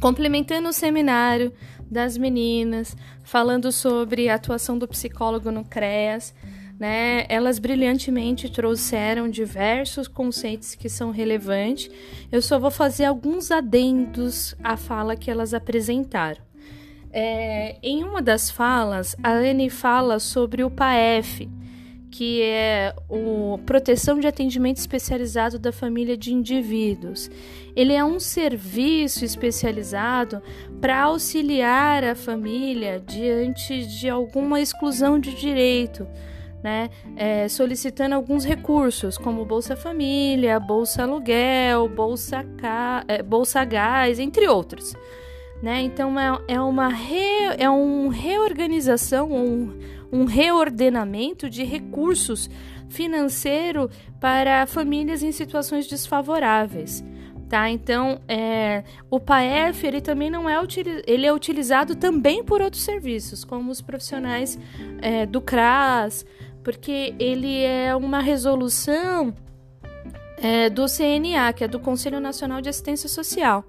Complementando o seminário das meninas, falando sobre a atuação do psicólogo no CREAS, né? Elas brilhantemente trouxeram diversos conceitos que são relevantes. Eu só vou fazer alguns adendos à fala que elas apresentaram. É, em uma das falas, a Anne fala sobre o PAEF, que é o Proteção de Atendimento Especializado da Família de Indivíduos. Ele é um serviço especializado para auxiliar a família diante de alguma exclusão de direito. Né, é, solicitando alguns recursos, como Bolsa Família, Bolsa Aluguel, Bolsa, Ca... é, Bolsa Gás, entre outros. Né? Então, é, é uma re... é um reorganização, um um reordenamento de recursos financeiro para famílias em situações desfavoráveis. Tá? Então, é, o PAEF ele também não é ele é utilizado também por outros serviços, como os profissionais é, do CRAS, porque ele é uma resolução é, do CNA, que é do Conselho Nacional de Assistência Social.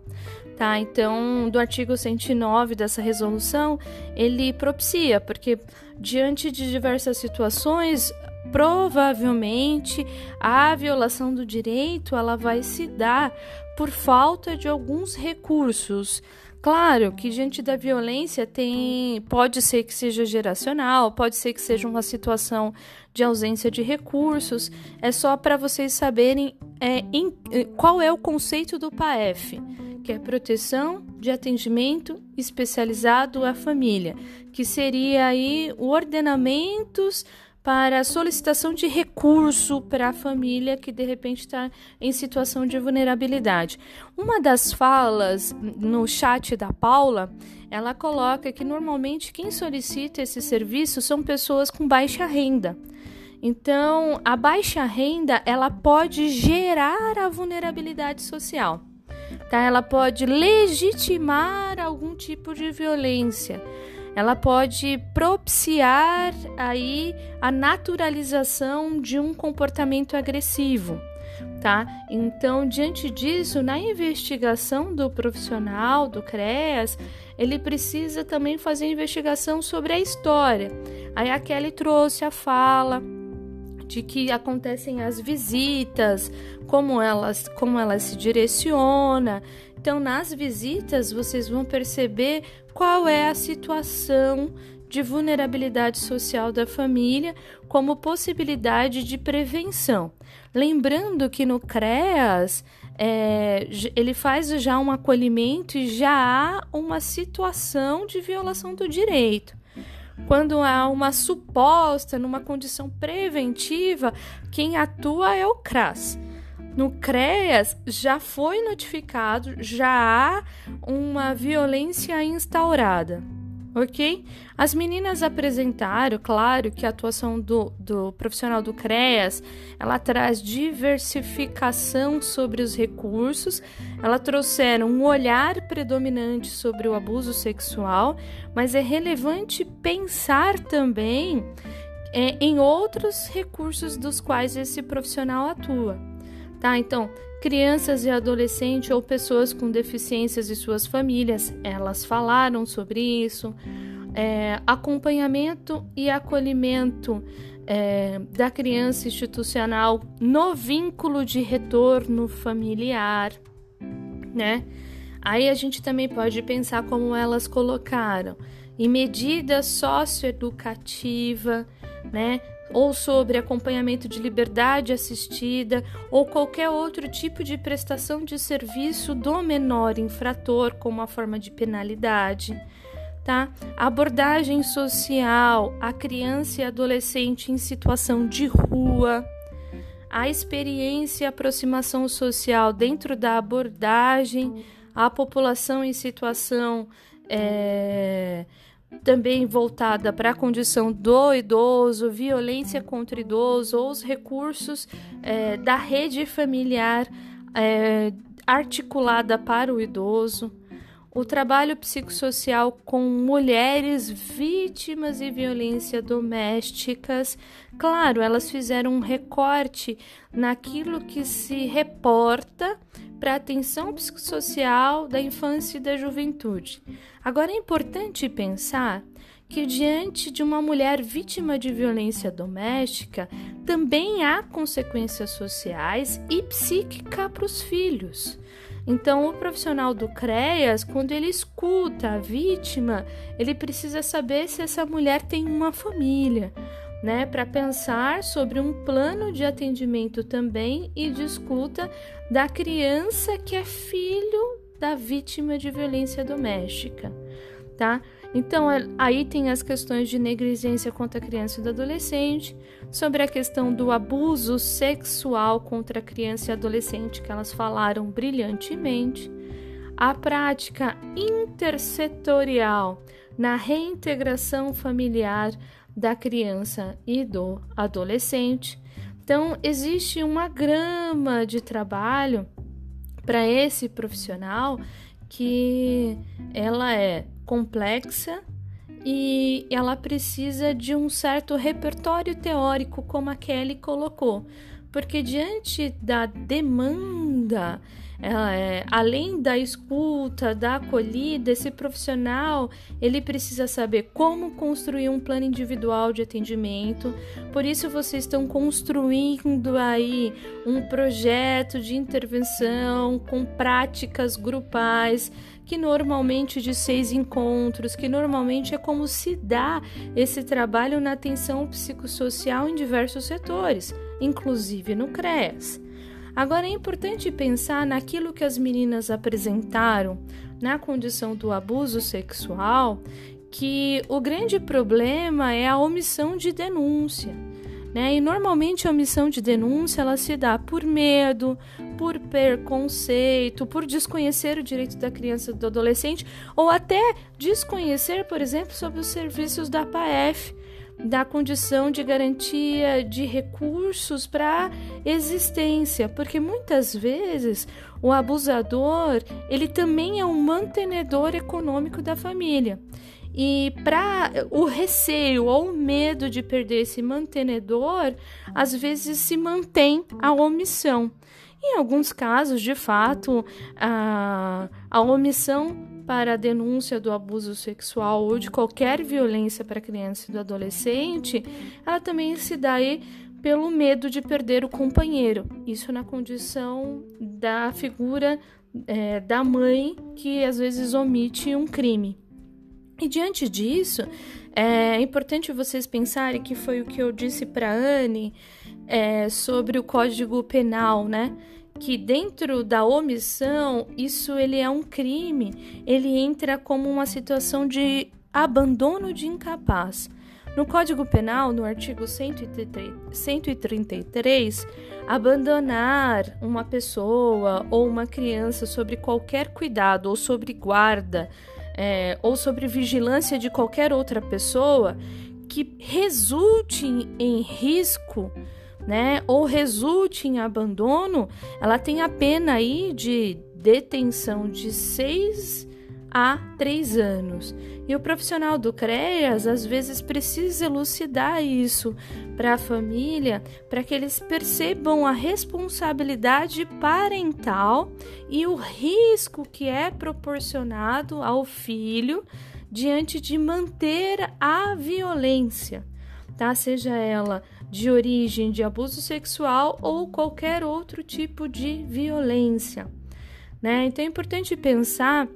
Tá? Então, do artigo 109 dessa resolução, ele propicia, porque diante de diversas situações, provavelmente a violação do direito ela vai se dar por falta de alguns recursos. Claro que diante da violência tem, pode ser que seja geracional, pode ser que seja uma situação de ausência de recursos. É só para vocês saberem é, em, qual é o conceito do PAEF que é proteção de atendimento especializado à família, que seria aí ordenamentos para solicitação de recurso para a família que de repente está em situação de vulnerabilidade. Uma das falas no chat da Paula, ela coloca que normalmente quem solicita esse serviço são pessoas com baixa renda. Então, a baixa renda ela pode gerar a vulnerabilidade social tá? Ela pode legitimar algum tipo de violência. Ela pode propiciar aí a naturalização de um comportamento agressivo, tá? Então, diante disso, na investigação do profissional do CREAS, ele precisa também fazer investigação sobre a história. Aí a Kelly trouxe a fala de que acontecem as visitas, como elas, como ela se direciona. Então, nas visitas, vocês vão perceber qual é a situação de vulnerabilidade social da família como possibilidade de prevenção. Lembrando que no CREAS é, ele faz já um acolhimento e já há uma situação de violação do direito. Quando há uma suposta, numa condição preventiva, quem atua é o CRAS. No CREAS já foi notificado, já há uma violência instaurada ok? As meninas apresentaram, claro, que a atuação do, do profissional do CREAS, ela traz diversificação sobre os recursos, ela trouxeram um olhar predominante sobre o abuso sexual, mas é relevante pensar também é, em outros recursos dos quais esse profissional atua, tá? Então, crianças e adolescentes ou pessoas com deficiências e suas famílias, elas falaram sobre isso. É, acompanhamento e acolhimento é, da criança institucional no vínculo de retorno familiar, né? Aí a gente também pode pensar como elas colocaram em medida socioeducativa, né? Ou sobre acompanhamento de liberdade assistida ou qualquer outro tipo de prestação de serviço do menor infrator como a forma de penalidade. Tá? Abordagem social a criança e adolescente em situação de rua, a experiência e aproximação social dentro da abordagem à população em situação é, também voltada para a condição do idoso, violência contra idoso ou os recursos é, da rede familiar é, articulada para o idoso, o trabalho psicossocial com mulheres vítimas de violência domésticas. Claro, elas fizeram um recorte naquilo que se reporta para a atenção psicossocial da infância e da juventude. Agora é importante pensar que diante de uma mulher vítima de violência doméstica também há consequências sociais e psíquicas para os filhos. Então, o profissional do CREAS, quando ele escuta a vítima, ele precisa saber se essa mulher tem uma família, né, para pensar sobre um plano de atendimento também e de escuta da criança que é filho da vítima de violência doméstica, tá? Então, é, aí tem as questões de negligência contra a criança e do adolescente, sobre a questão do abuso sexual contra a criança e adolescente, que elas falaram brilhantemente, a prática intersetorial na reintegração familiar da criança e do adolescente. Então, existe uma grama de trabalho para esse profissional que ela é complexa e ela precisa de um certo repertório teórico, como a Kelly colocou, porque diante da demanda é, além da escuta, da acolhida, esse profissional ele precisa saber como construir um plano individual de atendimento. Por isso vocês estão construindo aí um projeto de intervenção com práticas grupais que normalmente de seis encontros, que normalmente é como se dá esse trabalho na atenção psicossocial em diversos setores, inclusive no CREAS. Agora é importante pensar naquilo que as meninas apresentaram na condição do abuso sexual, que o grande problema é a omissão de denúncia. Né? E normalmente a omissão de denúncia ela se dá por medo, por preconceito, por desconhecer o direito da criança e do adolescente, ou até desconhecer, por exemplo, sobre os serviços da PAF, da condição de garantia de recursos para existência, porque muitas vezes o abusador ele também é um mantenedor econômico da família. E para o receio ou o medo de perder esse mantenedor, às vezes se mantém a omissão. Em alguns casos, de fato, a, a omissão para a denúncia do abuso sexual ou de qualquer violência para a criança e do adolescente, ela também se dá aí pelo medo de perder o companheiro. Isso na condição da figura é, da mãe que às vezes omite um crime. E diante disso, é importante vocês pensarem que foi o que eu disse para Anne é, sobre o Código Penal, né? Que dentro da omissão, isso ele é um crime, ele entra como uma situação de abandono de incapaz. No Código Penal, no artigo 133, abandonar uma pessoa ou uma criança sobre qualquer cuidado ou sobre guarda é, ou sobre vigilância de qualquer outra pessoa que resulte em risco né, ou resulte em abandono, ela tem a pena aí de detenção de seis a três anos. E o profissional do CREAS às vezes precisa elucidar isso para a família, para que eles percebam a responsabilidade parental e o risco que é proporcionado ao filho diante de manter a violência, tá? Seja ela de origem de abuso sexual ou qualquer outro tipo de violência. Né? Então é importante pensar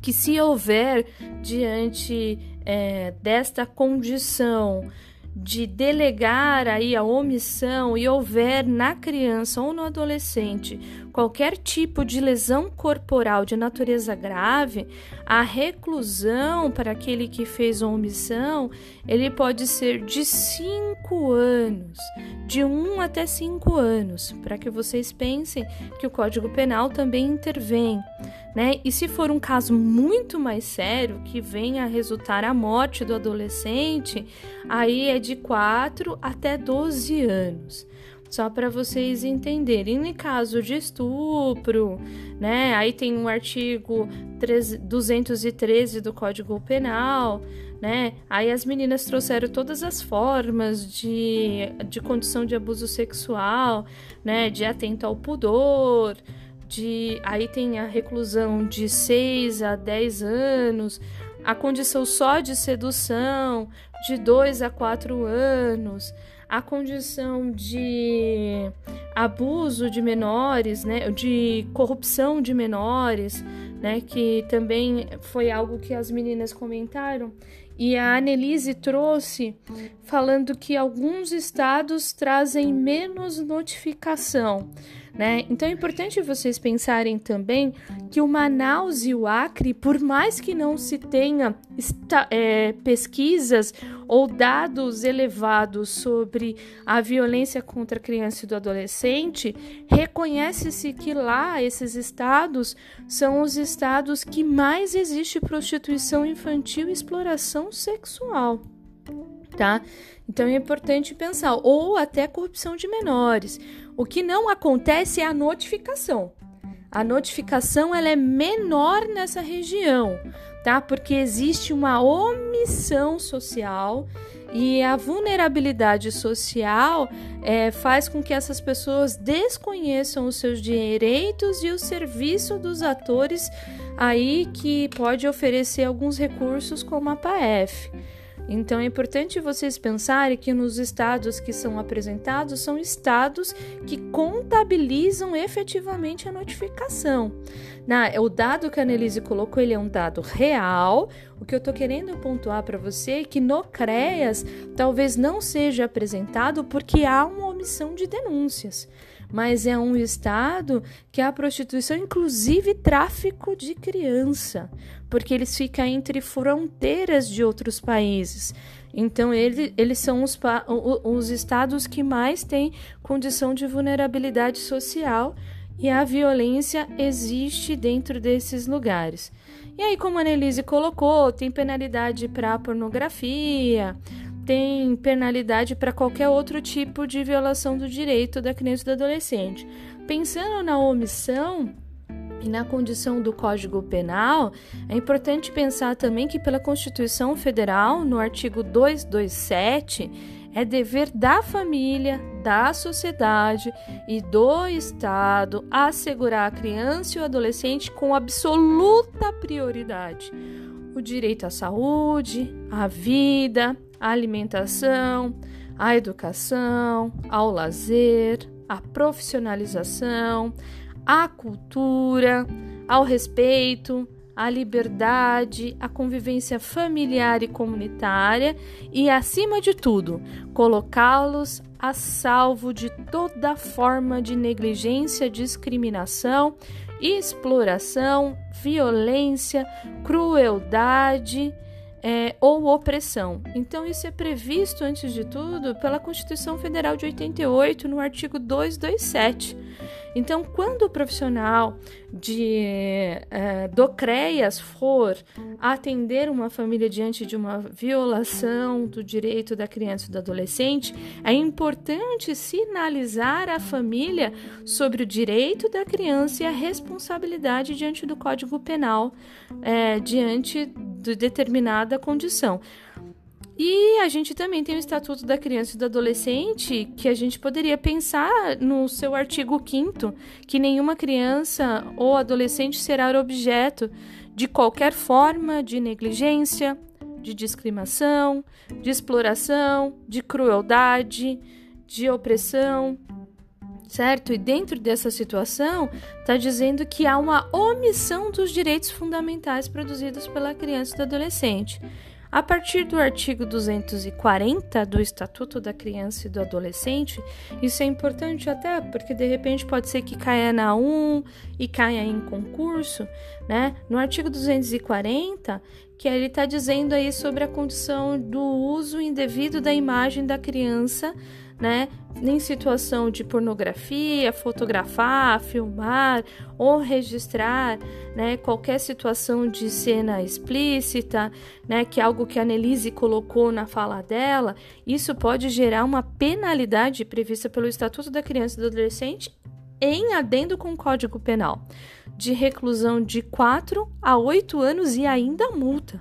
que se houver diante é, desta condição de delegar aí a omissão e houver na criança ou no adolescente qualquer tipo de lesão corporal de natureza grave, a reclusão para aquele que fez omissão, ele pode ser de 5 anos, de 1 um até 5 anos, para que vocês pensem que o Código Penal também intervém. Né? E se for um caso muito mais sério, que venha a resultar a morte do adolescente, aí é de 4 até 12 anos. Só para vocês entenderem. Em caso de estupro, né? Aí tem um artigo 213 do Código Penal, né? Aí as meninas trouxeram todas as formas de, de condição de abuso sexual, né? De atento ao pudor, de aí tem a reclusão de 6 a 10 anos, a condição só de sedução de 2 a 4 anos, a condição de abuso de menores, né, de corrupção de menores, né, que também foi algo que as meninas comentaram. E a Annelise trouxe falando que alguns estados trazem menos notificação. Né? Então é importante vocês pensarem também que o Manaus e o Acre, por mais que não se tenha é, pesquisas ou dados elevados sobre a violência contra a criança e do adolescente, reconhece-se que lá esses estados são os estados que mais existe prostituição infantil e exploração sexual tá? Então é importante pensar, ou até corrupção de menores. O que não acontece é a notificação. A notificação ela é menor nessa região, tá? Porque existe uma omissão social e a vulnerabilidade social é, faz com que essas pessoas desconheçam os seus direitos e o serviço dos atores aí que pode oferecer alguns recursos como a PAF. Então é importante vocês pensarem que nos estados que são apresentados são estados que contabilizam efetivamente a notificação. Na, o dado que a Annelise colocou, ele é um dado real. O que eu estou querendo pontuar para você é que no CREAS talvez não seja apresentado porque há uma omissão de denúncias mas é um estado que a prostituição, inclusive tráfico de criança, porque eles ficam entre fronteiras de outros países. Então, ele, eles são os, os estados que mais têm condição de vulnerabilidade social e a violência existe dentro desses lugares. E aí, como a Annelise colocou, tem penalidade para pornografia, tem penalidade para qualquer outro tipo de violação do direito da criança e do adolescente. Pensando na omissão e na condição do Código Penal, é importante pensar também que, pela Constituição Federal, no artigo 227, é dever da família, da sociedade e do Estado assegurar a criança e o adolescente com absoluta prioridade o direito à saúde, à vida, à alimentação, à educação, ao lazer, à profissionalização, à cultura, ao respeito, à liberdade, à convivência familiar e comunitária e, acima de tudo, colocá-los a salvo de toda forma de negligência, discriminação exploração, violência, crueldade é, ou opressão. Então, isso é previsto, antes de tudo, pela Constituição Federal de 88, no artigo 227. Então, quando o profissional de é, do CREAS for atender uma família diante de uma violação do direito da criança e do adolescente, é importante sinalizar à família sobre o direito da criança e a responsabilidade diante do Código Penal, é, diante de determinada condição. E a gente também tem o Estatuto da Criança e do Adolescente, que a gente poderia pensar no seu artigo 5 que nenhuma criança ou adolescente será objeto de qualquer forma de negligência, de discriminação, de exploração, de crueldade, de opressão, certo? E dentro dessa situação, está dizendo que há uma omissão dos direitos fundamentais produzidos pela criança e do adolescente. A partir do artigo 240 do Estatuto da Criança e do Adolescente, isso é importante até porque de repente pode ser que caia na 1 e caia em concurso, né? No artigo 240, que ele está dizendo aí sobre a condição do uso indevido da imagem da criança né? Em situação de pornografia, fotografar, filmar ou registrar, né? Qualquer situação de cena explícita, né? Que é algo que a Annelise colocou na fala dela, isso pode gerar uma penalidade prevista pelo Estatuto da Criança e do Adolescente em adendo com o Código Penal, de reclusão de 4 a 8 anos e ainda multa,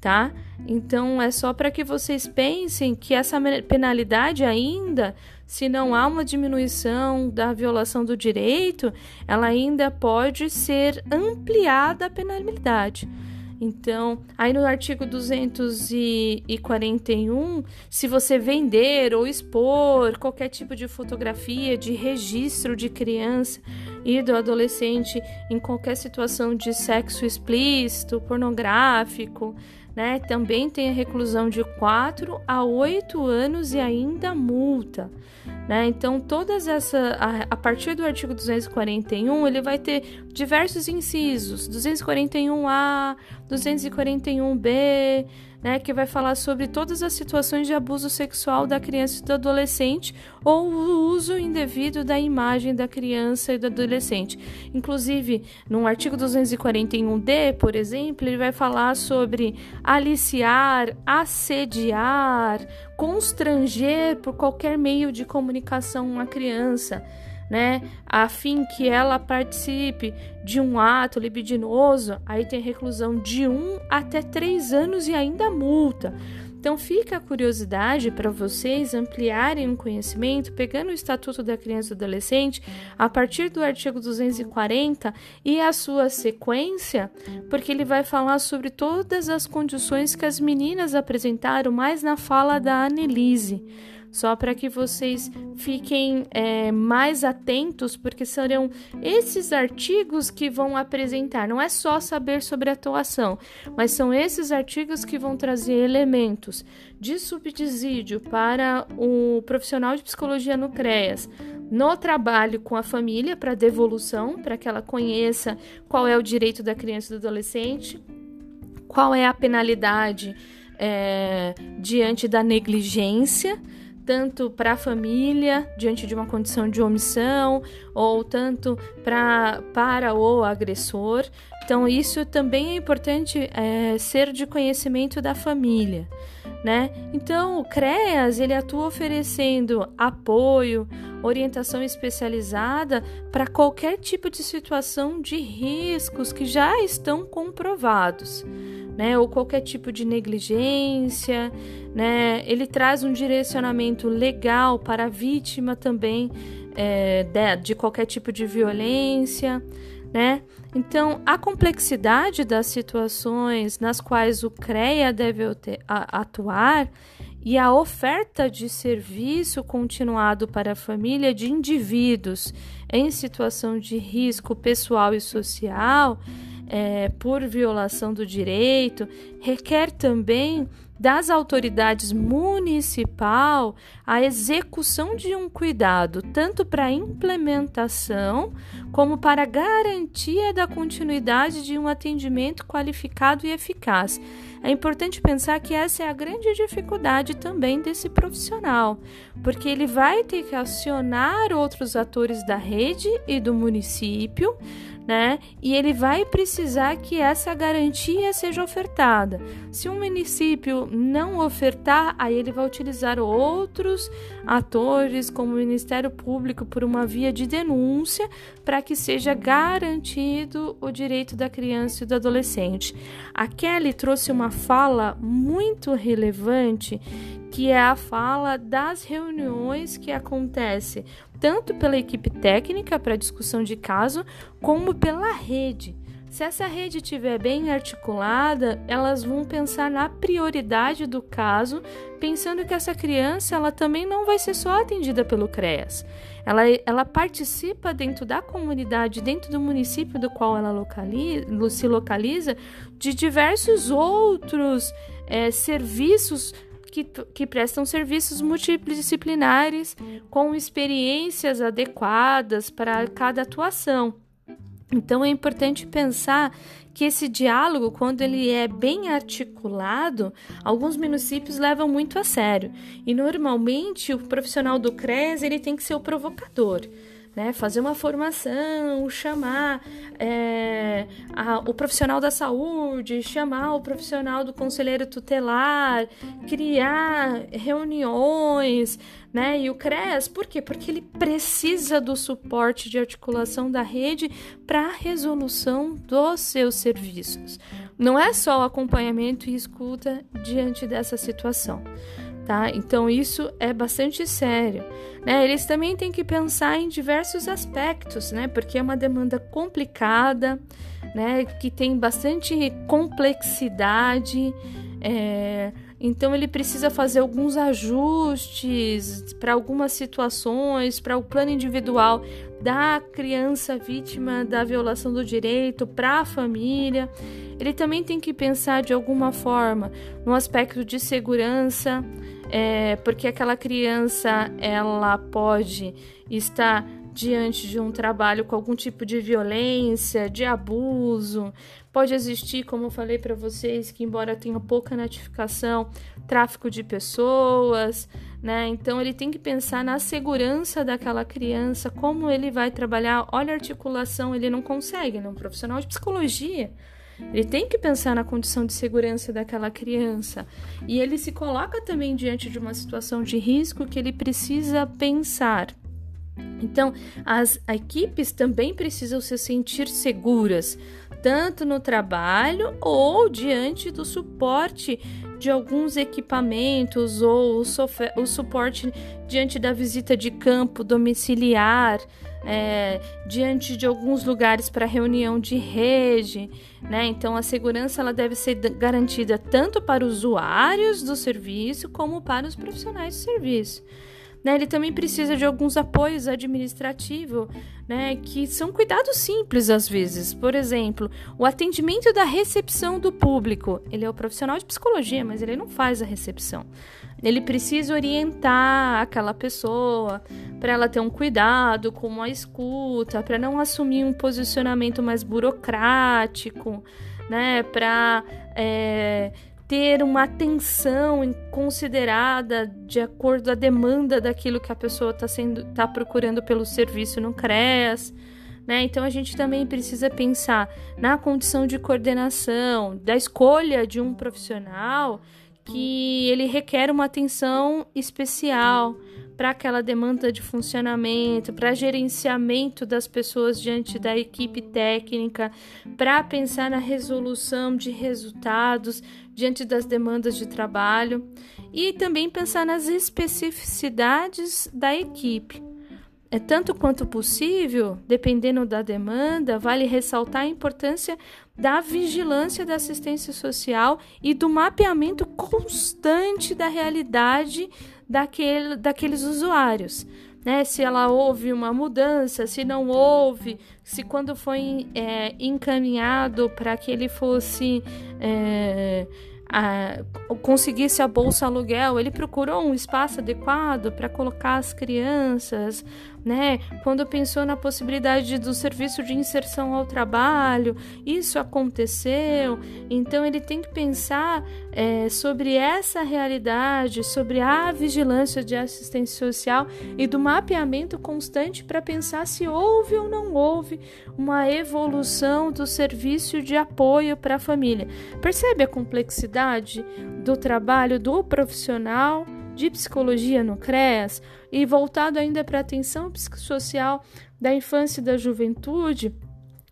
tá? Então é só para que vocês pensem que essa penalidade ainda, se não há uma diminuição da violação do direito, ela ainda pode ser ampliada a penalidade. Então, aí no artigo 241, se você vender ou expor qualquer tipo de fotografia, de registro de criança e do adolescente em qualquer situação de sexo explícito, pornográfico, né? Também tem a reclusão de 4 a 8 anos e ainda multa. Né? Então, todas essa a, a, partir do artigo 241, ele vai ter diversos incisos, 241A, 241B, né, que vai falar sobre todas as situações de abuso sexual da criança e do adolescente ou o uso indevido da imagem da criança e do adolescente. Inclusive, no artigo 241D, por exemplo, ele vai falar sobre aliciar, assediar, constranger por qualquer meio de comunicação uma criança né, a fim que ela participe de um ato libidinoso, aí tem reclusão de um até três anos e ainda multa. Então fica a curiosidade para vocês ampliarem o conhecimento, pegando o Estatuto da Criança e do Adolescente a partir do artigo 240 e a sua sequência, porque ele vai falar sobre todas as condições que as meninas apresentaram mais na fala da Annelise só para que vocês fiquem é, mais atentos, porque serão esses artigos que vão apresentar. Não é só saber sobre atuação, mas são esses artigos que vão trazer elementos de subsídio para o profissional de psicologia no CREAS, no trabalho com a família, para devolução, para que ela conheça qual é o direito da criança e do adolescente, qual é a penalidade é, diante da negligência tanto para a família diante de uma condição de omissão ou tanto pra, para o agressor. Então isso também é importante é, ser de conhecimento da família, né? Então o CREAS ele atua oferecendo apoio, orientação especializada para qualquer tipo de situação de riscos que já estão comprovados né, ou qualquer tipo de negligência, né, ele traz um direcionamento legal para a vítima também é, de, de qualquer tipo de violência, né? Então, a complexidade das situações nas quais o CREA deve atuar e a oferta de serviço continuado para a família de indivíduos em situação de risco pessoal e social é, por violação do direito, requer também das autoridades municipal a execução de um cuidado, tanto para a implementação como para a garantia da continuidade de um atendimento qualificado e eficaz. É importante pensar que essa é a grande dificuldade também desse profissional, porque ele vai ter que acionar outros atores da rede e do município né? E ele vai precisar que essa garantia seja ofertada. Se um município não ofertar, aí ele vai utilizar outros atores, como o Ministério Público, por uma via de denúncia, para que seja garantido o direito da criança e do adolescente. A Kelly trouxe uma fala muito relevante que é a fala das reuniões que acontece tanto pela equipe técnica para discussão de caso, como pela rede. Se essa rede estiver bem articulada, elas vão pensar na prioridade do caso, pensando que essa criança ela também não vai ser só atendida pelo CREAS. Ela, ela participa dentro da comunidade, dentro do município do qual ela localiza, se localiza, de diversos outros é, serviços que, que prestam serviços multidisciplinares com experiências adequadas para cada atuação. Então é importante pensar que esse diálogo, quando ele é bem articulado, alguns municípios levam muito a sério. E normalmente o profissional do CRES ele tem que ser o provocador né? Fazer uma formação, chamar é, a, o profissional da saúde, chamar o profissional do conselheiro tutelar, criar reuniões, né? E o CRES, por quê? Porque ele precisa do suporte de articulação da rede para a resolução dos seus serviços. Não é só o acompanhamento e escuta diante dessa situação tá? Então isso é bastante sério, né? Eles também têm que pensar em diversos aspectos, né? Porque é uma demanda complicada, né? Que tem bastante complexidade, é... então ele precisa fazer alguns ajustes para algumas situações, para o plano individual da criança vítima da violação do direito, para a família. Ele também tem que pensar de alguma forma no aspecto de segurança, é, porque aquela criança ela pode estar diante de um trabalho com algum tipo de violência, de abuso. Pode existir, como eu falei para vocês, que embora tenha pouca notificação, tráfico de pessoas, né? Então ele tem que pensar na segurança daquela criança, como ele vai trabalhar. Olha a articulação, ele não consegue, ele é um profissional de psicologia. Ele tem que pensar na condição de segurança daquela criança. E ele se coloca também diante de uma situação de risco que ele precisa pensar. Então, as equipes também precisam se sentir seguras, tanto no trabalho ou diante do suporte de alguns equipamentos ou o, o suporte diante da visita de campo domiciliar é, diante de alguns lugares para reunião de rede, né? Então a segurança ela deve ser garantida tanto para os usuários do serviço como para os profissionais do serviço. Né, ele também precisa de alguns apoios administrativos, né, que são cuidados simples às vezes. Por exemplo, o atendimento da recepção do público. Ele é o profissional de psicologia, mas ele não faz a recepção. Ele precisa orientar aquela pessoa para ela ter um cuidado com a escuta, para não assumir um posicionamento mais burocrático, né? Para é, ter uma atenção considerada de acordo a demanda daquilo que a pessoa está sendo tá procurando pelo serviço no CRES. Né? Então a gente também precisa pensar na condição de coordenação, da escolha de um profissional que ele requer uma atenção especial para aquela demanda de funcionamento, para gerenciamento das pessoas diante da equipe técnica, para pensar na resolução de resultados diante das demandas de trabalho e também pensar nas especificidades da equipe. É tanto quanto possível, dependendo da demanda, vale ressaltar a importância da vigilância da assistência social e do mapeamento constante da realidade daquele, daqueles usuários. Né, se ela houve uma mudança, se não houve, se quando foi é, encaminhado para que ele fosse é, a, conseguisse a bolsa aluguel, ele procurou um espaço adequado para colocar as crianças, né? Quando pensou na possibilidade do serviço de inserção ao trabalho, isso aconteceu. Então ele tem que pensar é, sobre essa realidade, sobre a vigilância de assistência social e do mapeamento constante para pensar se houve ou não houve uma evolução do serviço de apoio para a família. Percebe a complexidade do trabalho do profissional? De psicologia no CREAS e voltado ainda para a atenção psicossocial da infância e da juventude,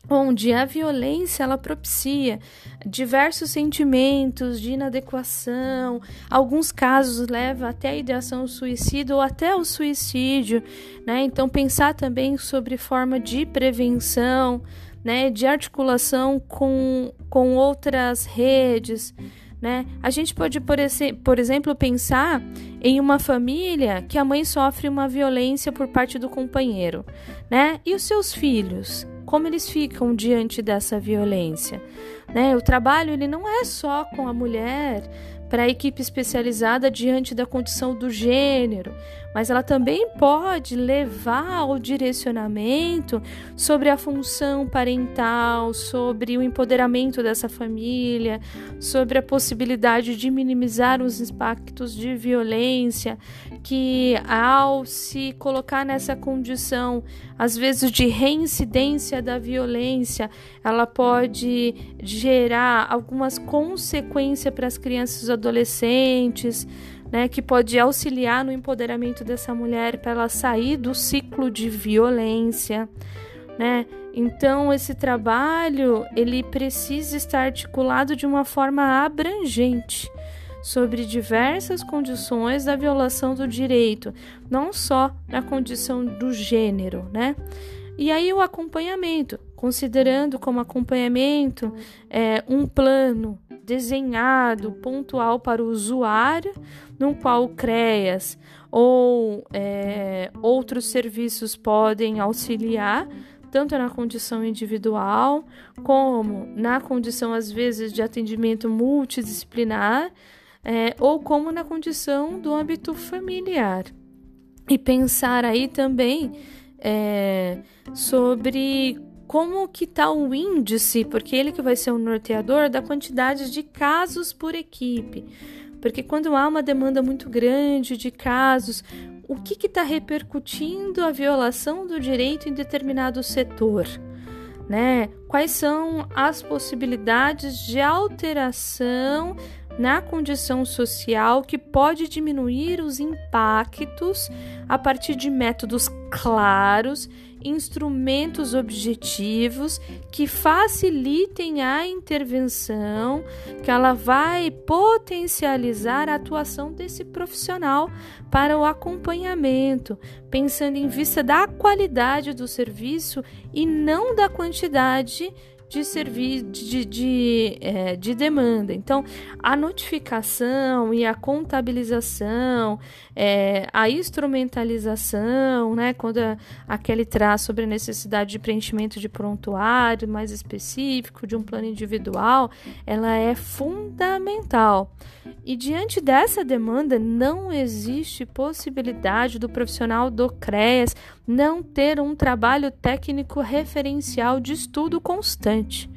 onde a violência ela propicia diversos sentimentos de inadequação, alguns casos leva até a ideação suicida ou até o suicídio, né? Então pensar também sobre forma de prevenção, né, de articulação com, com outras redes, né? A gente pode, por, esse, por exemplo, pensar em uma família que a mãe sofre uma violência por parte do companheiro, né? E os seus filhos, como eles ficam diante dessa violência, né? O trabalho ele não é só com a mulher, para a equipe especializada diante da condição do gênero, mas ela também pode levar ao direcionamento sobre a função parental, sobre o empoderamento dessa família, sobre a possibilidade de minimizar os impactos de violência, que ao se colocar nessa condição, às vezes de reincidência da violência, ela pode gerar algumas consequências para as crianças e adolescentes né, que pode auxiliar no empoderamento dessa mulher para ela sair do ciclo de violência, né? Então esse trabalho ele precisa estar articulado de uma forma abrangente sobre diversas condições da violação do direito, não só na condição do gênero, né? E aí o acompanhamento, considerando como acompanhamento é, um plano desenhado, pontual para o usuário, no qual o CREAS ou é, outros serviços podem auxiliar, tanto na condição individual, como na condição, às vezes, de atendimento multidisciplinar, é, ou como na condição do âmbito familiar. E pensar aí também é, sobre como que está o índice, porque ele que vai ser o norteador da quantidade de casos por equipe. Porque quando há uma demanda muito grande de casos, o que está repercutindo a violação do direito em determinado setor? Né? Quais são as possibilidades de alteração na condição social que pode diminuir os impactos a partir de métodos claros instrumentos objetivos que facilitem a intervenção, que ela vai potencializar a atuação desse profissional para o acompanhamento, pensando em vista da qualidade do serviço e não da quantidade de serviço de, de, é, de demanda. Então, a notificação e a contabilização, é, a instrumentalização, né, quando a, a Kelly traz sobre a necessidade de preenchimento de prontuário mais específico, de um plano individual, ela é fundamental. E diante dessa demanda, não existe possibilidade do profissional do CREAS não ter um trabalho técnico referencial de estudo constante.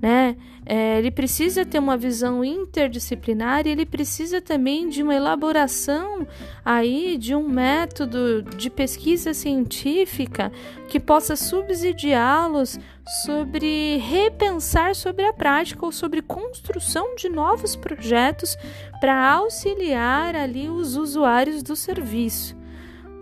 Né? É, ele precisa ter uma visão interdisciplinar e ele precisa também de uma elaboração aí de um método de pesquisa científica que possa subsidiá-los sobre repensar sobre a prática ou sobre construção de novos projetos para auxiliar ali os usuários do serviço.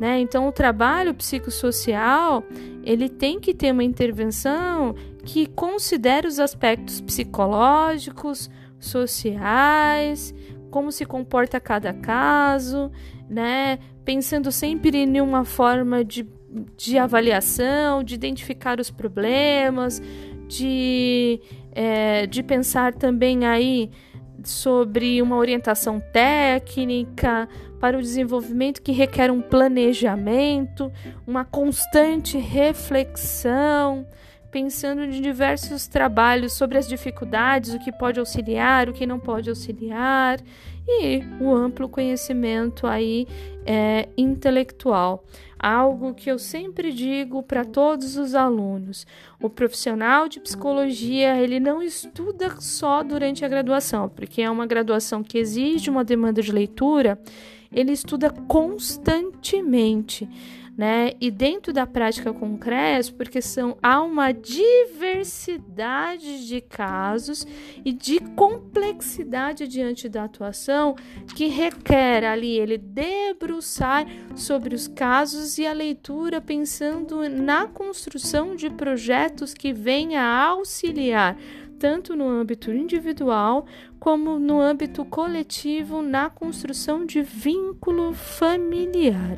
Né? Então, o trabalho psicossocial ele tem que ter uma intervenção que considere os aspectos psicológicos, sociais, como se comporta cada caso, né? Pensando sempre em uma forma de, de avaliação, de identificar os problemas, de, é, de pensar também aí sobre uma orientação técnica para o desenvolvimento que requer um planejamento, uma constante reflexão, pensando em diversos trabalhos sobre as dificuldades, o que pode auxiliar, o que não pode auxiliar e o amplo conhecimento aí é, intelectual. Algo que eu sempre digo para todos os alunos: o profissional de psicologia ele não estuda só durante a graduação, porque é uma graduação que exige uma demanda de leitura, ele estuda constantemente né? E dentro da prática com CRES, porque são, há uma diversidade de casos e de complexidade diante da atuação que requer ali ele debruçar sobre os casos e a leitura pensando na construção de projetos que venha a auxiliar tanto no âmbito individual como no âmbito coletivo na construção de vínculo familiar.